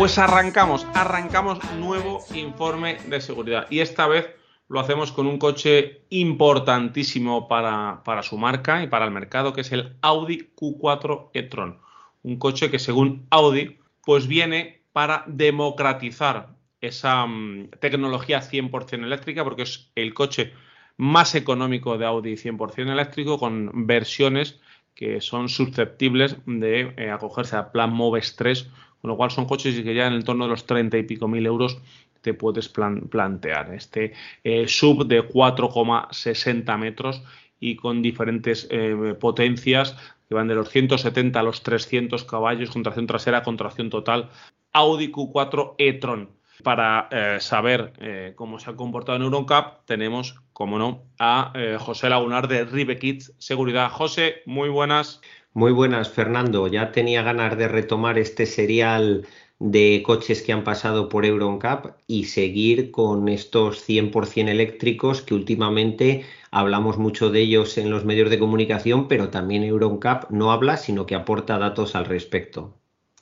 Pues arrancamos, arrancamos nuevo informe de seguridad y esta vez lo hacemos con un coche importantísimo para, para, su marca y para el mercado, que es el Audi Q4 e-tron. Un coche que según Audi, pues viene para democratizar esa um, tecnología 100% eléctrica, porque es el coche más económico de Audi 100% eléctrico, con versiones que son susceptibles de eh, acogerse a plan MOVES 3 con lo cual son coches que ya en el torno de los 30 y pico mil euros te puedes plan plantear. Este eh, sub de 4,60 metros y con diferentes eh, potencias que van de los 170 a los 300 caballos, con tracción trasera, con tracción total. Audi Q4 e-tron. Para eh, saber eh, cómo se ha comportado en Euroncap, tenemos, como no, a eh, José Lagunar de Ribe Seguridad. José, muy buenas. Muy buenas, Fernando. Ya tenía ganas de retomar este serial de coches que han pasado por EuronCap y seguir con estos 100% eléctricos que últimamente hablamos mucho de ellos en los medios de comunicación, pero también EuronCap no habla, sino que aporta datos al respecto.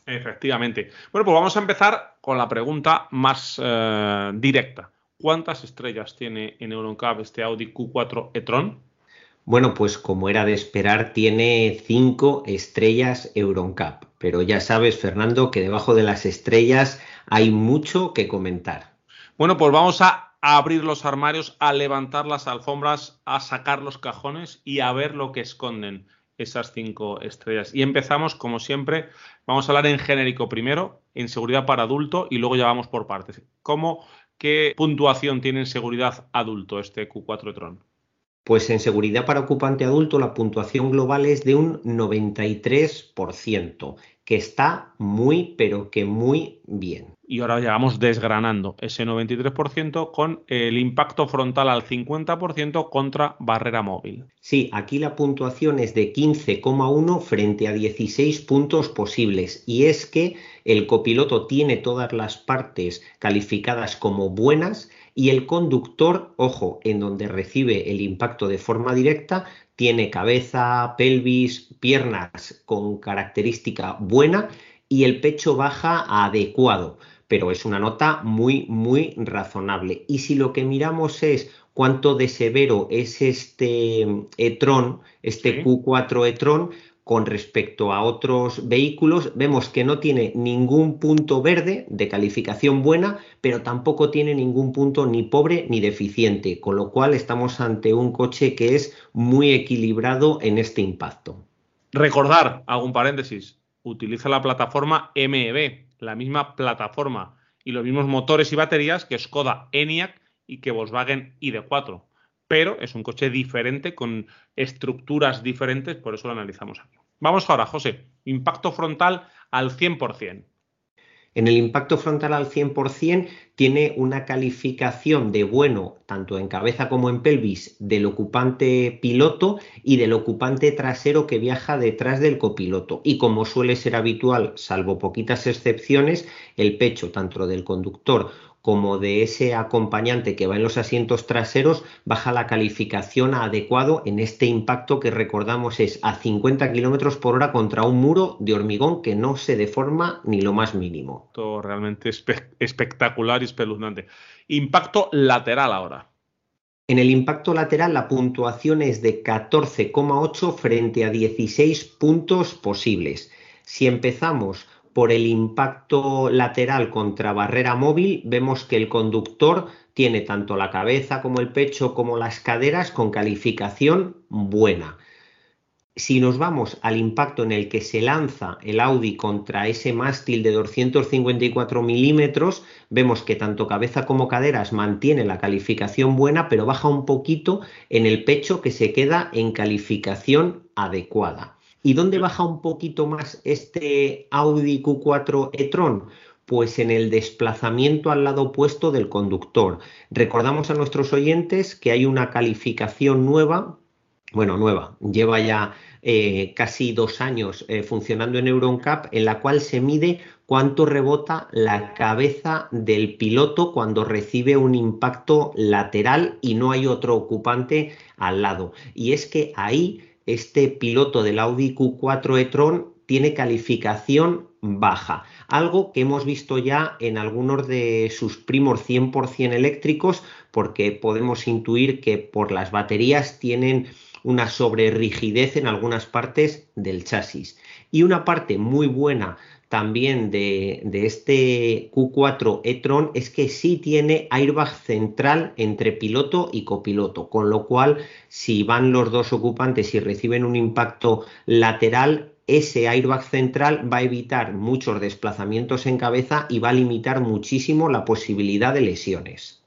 Efectivamente. Bueno, pues vamos a empezar con la pregunta más eh, directa. ¿Cuántas estrellas tiene en EuronCap este Audi Q4 e-tron? Bueno, pues como era de esperar, tiene cinco estrellas Euroncap. Pero ya sabes, Fernando, que debajo de las estrellas hay mucho que comentar. Bueno, pues vamos a abrir los armarios, a levantar las alfombras, a sacar los cajones y a ver lo que esconden esas cinco estrellas. Y empezamos, como siempre, vamos a hablar en genérico primero, en seguridad para adulto y luego ya vamos por partes. ¿Cómo, qué puntuación tiene en seguridad adulto este Q4 Tron? Pues en seguridad para ocupante adulto la puntuación global es de un 93%, que está muy, pero que muy bien. Y ahora ya vamos desgranando ese 93% con el impacto frontal al 50% contra barrera móvil. Sí, aquí la puntuación es de 15,1 frente a 16 puntos posibles. Y es que el copiloto tiene todas las partes calificadas como buenas y el conductor, ojo, en donde recibe el impacto de forma directa, tiene cabeza, pelvis, piernas con característica buena y el pecho baja adecuado, pero es una nota muy, muy razonable. Y si lo que miramos es cuánto de severo es este e-tron, este Q4 e-tron, con respecto a otros vehículos, vemos que no tiene ningún punto verde de calificación buena, pero tampoco tiene ningún punto ni pobre ni deficiente, con lo cual estamos ante un coche que es muy equilibrado en este impacto. Recordar, hago un paréntesis, utiliza la plataforma MEB, la misma plataforma y los mismos motores y baterías que Skoda Enyaq y que Volkswagen ID4 pero es un coche diferente con estructuras diferentes, por eso lo analizamos aquí. Vamos ahora, José, impacto frontal al 100%. En el impacto frontal al 100% tiene una calificación de bueno tanto en cabeza como en pelvis del ocupante piloto y del ocupante trasero que viaja detrás del copiloto. Y como suele ser habitual, salvo poquitas excepciones, el pecho tanto del conductor como de ese acompañante que va en los asientos traseros, baja la calificación a adecuado en este impacto que recordamos es a 50 kilómetros por hora contra un muro de hormigón que no se deforma ni lo más mínimo. Todo realmente espe espectacular y espeluznante. Impacto lateral ahora. En el impacto lateral la puntuación es de 14,8 frente a 16 puntos posibles. Si empezamos por el impacto lateral contra barrera móvil, vemos que el conductor tiene tanto la cabeza como el pecho como las caderas con calificación buena. Si nos vamos al impacto en el que se lanza el Audi contra ese mástil de 254 milímetros, vemos que tanto cabeza como caderas mantiene la calificación buena, pero baja un poquito en el pecho que se queda en calificación adecuada. ¿Y dónde baja un poquito más este Audi Q4 e-tron? Pues en el desplazamiento al lado opuesto del conductor. Recordamos a nuestros oyentes que hay una calificación nueva, bueno, nueva, lleva ya eh, casi dos años eh, funcionando en EuronCap, en la cual se mide cuánto rebota la cabeza del piloto cuando recibe un impacto lateral y no hay otro ocupante al lado. Y es que ahí este piloto del Audi Q4 e-tron tiene calificación baja, algo que hemos visto ya en algunos de sus primos 100% eléctricos, porque podemos intuir que por las baterías tienen una sobrerigidez en algunas partes del chasis. Y una parte muy buena también de, este Q4 e-tron es que sí tiene airbag central entre piloto y copiloto, con lo cual si van los dos ocupantes y reciben un impacto lateral, ese airbag central va a evitar muchos desplazamientos en cabeza y va a limitar muchísimo la posibilidad de lesiones.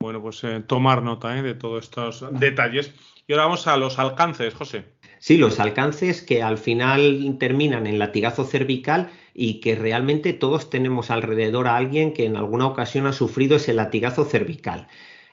Bueno, pues eh, tomar nota eh, de todos estos detalles. Y ahora vamos a los alcances, José. Sí, los alcances que al final terminan en latigazo cervical y que realmente todos tenemos alrededor a alguien que en alguna ocasión ha sufrido ese latigazo cervical.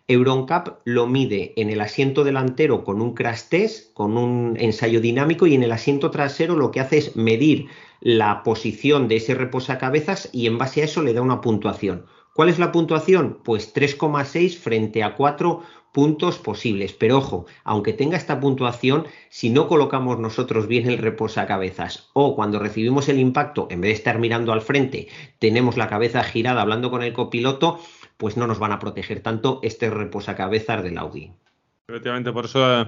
Euroncap lo mide en el asiento delantero con un crash test, con un ensayo dinámico y en el asiento trasero lo que hace es medir la posición de ese reposacabezas y en base a eso le da una puntuación. ¿Cuál es la puntuación? Pues 3,6 frente a 4 puntos posibles. Pero ojo, aunque tenga esta puntuación, si no colocamos nosotros bien el reposacabezas o cuando recibimos el impacto, en vez de estar mirando al frente, tenemos la cabeza girada hablando con el copiloto, pues no nos van a proteger tanto este reposacabezas del Audi. Efectivamente, por eso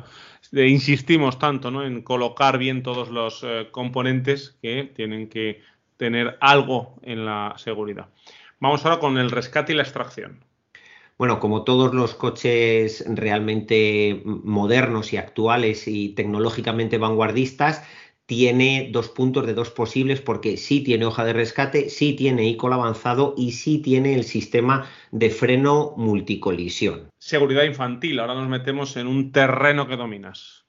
eh, insistimos tanto ¿no? en colocar bien todos los eh, componentes que tienen que tener algo en la seguridad. Vamos ahora con el rescate y la extracción. Bueno, como todos los coches realmente modernos y actuales y tecnológicamente vanguardistas, tiene dos puntos de dos posibles porque sí tiene hoja de rescate, sí tiene ICOL avanzado y sí tiene el sistema de freno multicolisión. Seguridad infantil, ahora nos metemos en un terreno que dominas.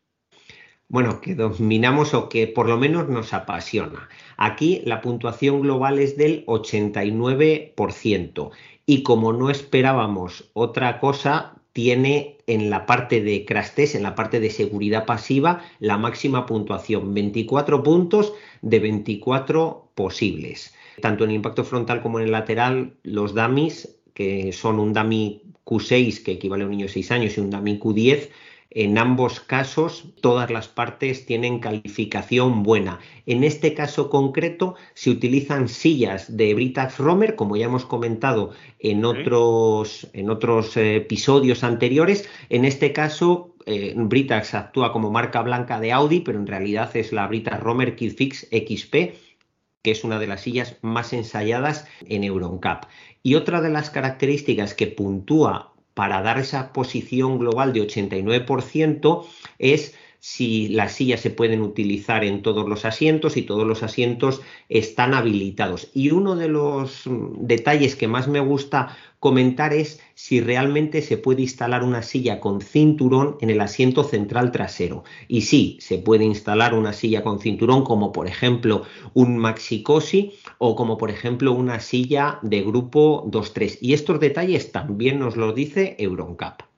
Bueno, que dominamos o que por lo menos nos apasiona. Aquí la puntuación global es del 89% y como no esperábamos otra cosa, tiene en la parte de crash test, en la parte de seguridad pasiva, la máxima puntuación, 24 puntos de 24 posibles. Tanto en impacto frontal como en el lateral, los dummies, que son un dummy Q6, que equivale a un niño de 6 años, y un dummy Q10, en ambos casos, todas las partes tienen calificación buena. En este caso concreto, se utilizan sillas de Britax Romer, como ya hemos comentado en otros, en otros eh, episodios anteriores. En este caso, eh, Britax actúa como marca blanca de Audi, pero en realidad es la Britax Romer Kidfix XP que es una de las sillas más ensayadas en Euroncap. Y otra de las características que puntúa para dar esa posición global de 89% es si las sillas se pueden utilizar en todos los asientos y todos los asientos están habilitados. Y uno de los mm, detalles que más me gusta comentar es si realmente se puede instalar una silla con cinturón en el asiento central trasero. Y sí, se puede instalar una silla con cinturón como por ejemplo un Maxi Cosi o como por ejemplo una silla de grupo 2-3. Y estos detalles también nos los dice Euroncap.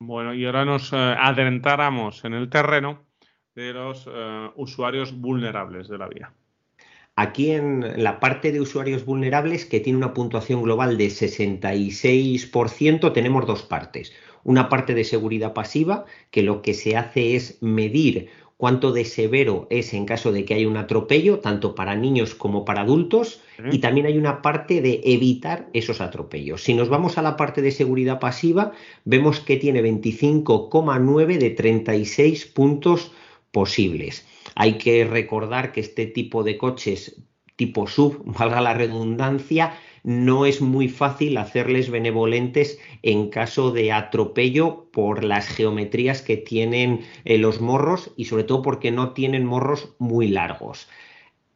Bueno, y ahora nos eh, en el terreno de los eh, usuarios vulnerables de la vía. Aquí en la parte de usuarios vulnerables, que tiene una puntuación global de 66%, tenemos dos partes. Una parte de seguridad pasiva, que lo que se hace es medir cuánto de severo es en caso de que haya un atropello, tanto para niños como para adultos, y también hay una parte de evitar esos atropellos. Si nos vamos a la parte de seguridad pasiva, vemos que tiene 25,9 de 36 puntos posibles. Hay que recordar que este tipo de coches tipo sub, valga la redundancia, no es muy fácil hacerles benevolentes en caso de atropello por las geometrías que tienen eh, los morros y sobre todo porque no tienen morros muy largos.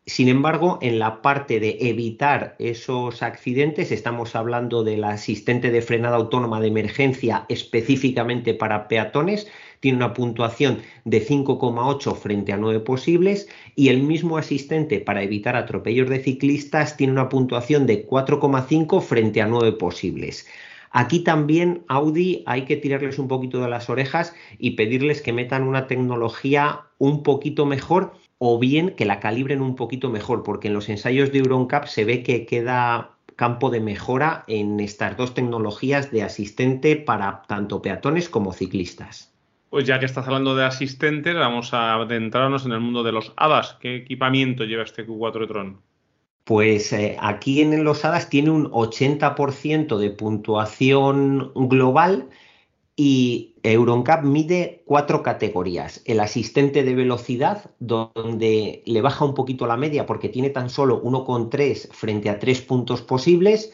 Sin embargo, en la parte de evitar esos accidentes, estamos hablando del asistente de frenada autónoma de emergencia específicamente para peatones, tiene una puntuación de 5,8 frente a 9 posibles y el mismo asistente para evitar atropellos de ciclistas tiene una puntuación de 4,5 frente a 9 posibles. Aquí también Audi hay que tirarles un poquito de las orejas y pedirles que metan una tecnología un poquito mejor o bien que la calibren un poquito mejor, porque en los ensayos de EuronCap se ve que queda campo de mejora en estas dos tecnologías de asistente para tanto peatones como ciclistas. Pues ya que estás hablando de asistentes, vamos a adentrarnos en el mundo de los HADAS. ¿Qué equipamiento lleva este Q4 Tron? Pues eh, aquí en los HADAS tiene un 80% de puntuación global y EuronCap mide cuatro categorías. El asistente de velocidad, donde le baja un poquito la media porque tiene tan solo 1,3 frente a tres puntos posibles.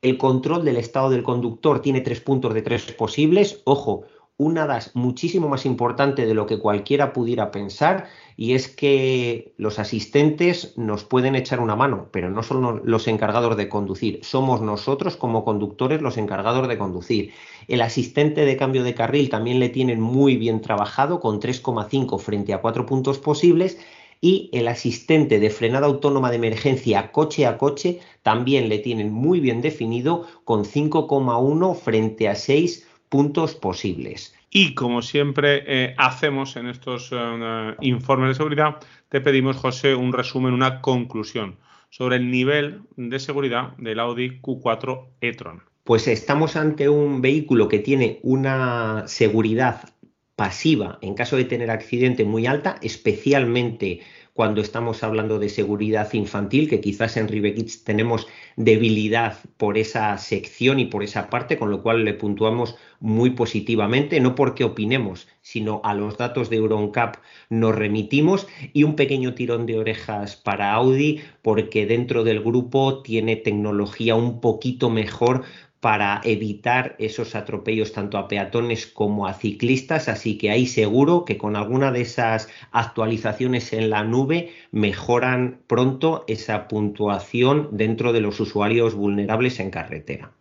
El control del estado del conductor tiene tres puntos de tres posibles. Ojo, una DAS muchísimo más importante de lo que cualquiera pudiera pensar y es que los asistentes nos pueden echar una mano, pero no son los encargados de conducir, somos nosotros como conductores los encargados de conducir. El asistente de cambio de carril también le tienen muy bien trabajado con 3,5 frente a 4 puntos posibles y el asistente de frenada autónoma de emergencia coche a coche también le tienen muy bien definido con 5,1 frente a 6 puntos posibles. Y como siempre eh, hacemos en estos eh, informes de seguridad, te pedimos, José, un resumen, una conclusión sobre el nivel de seguridad del Audi Q4 e-tron. Pues estamos ante un vehículo que tiene una seguridad pasiva en caso de tener accidente muy alta, especialmente cuando estamos hablando de seguridad infantil, que quizás en Ribekids tenemos debilidad por esa sección y por esa parte, con lo cual le puntuamos muy positivamente, no porque opinemos, sino a los datos de EuronCap nos remitimos. Y un pequeño tirón de orejas para Audi porque dentro del grupo tiene tecnología un poquito mejor para evitar esos atropellos tanto a peatones como a ciclistas, así que ahí seguro que con alguna de esas actualizaciones en la nube mejoran pronto esa puntuación dentro de los usuarios vulnerables en carretera.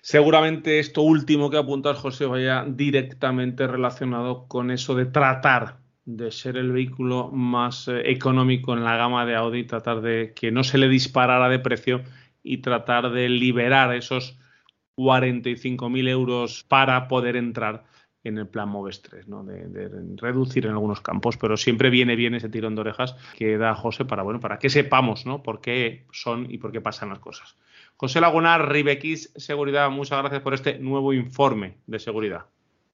Seguramente esto último que apuntas, José, vaya directamente relacionado con eso de tratar de ser el vehículo más eh, económico en la gama de Audi, tratar de que no se le disparara de precio y tratar de liberar esos 45.000 euros para poder entrar en el plan Moves 3, ¿no? De, reducir en algunos campos, pero siempre viene bien ese tirón de orejas que da José para, bueno, para que sepamos ¿no? por qué son y por qué pasan las cosas. José Laguna, Ribequis Seguridad, muchas gracias por este nuevo informe de seguridad.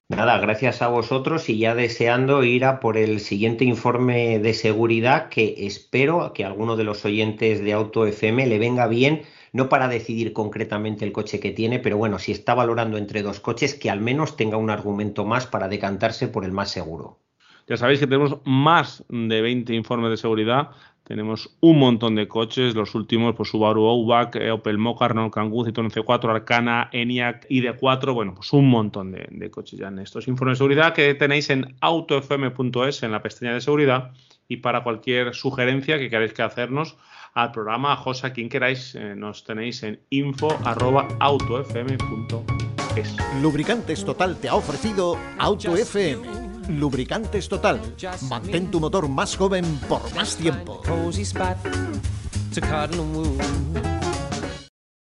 Nada, gracias a vosotros y ya deseando ir a por el siguiente informe de seguridad que espero que a alguno de los oyentes de Auto FM le venga bien no para decidir concretamente el coche que tiene, pero bueno, si está valorando entre dos coches, que al menos tenga un argumento más para decantarse por el más seguro. Ya sabéis que tenemos más de 20 informes de seguridad. Tenemos un montón de coches, los últimos, pues Subaru Outback, eh, Opel Mokka, Renault Kangoo, Citroën C4, Arcana, ENIAC, ID4, bueno, pues un montón de, de, coches ya en estos informes de seguridad que tenéis en autofm.es, en la pestaña de seguridad, y para cualquier sugerencia que queráis que hacernos, al programa. José, quien queráis, eh, nos tenéis en info.autofm.es. Lubricantes Total te ha ofrecido Auto FM. Lubricantes Total. Mantén tu motor más joven por más tiempo.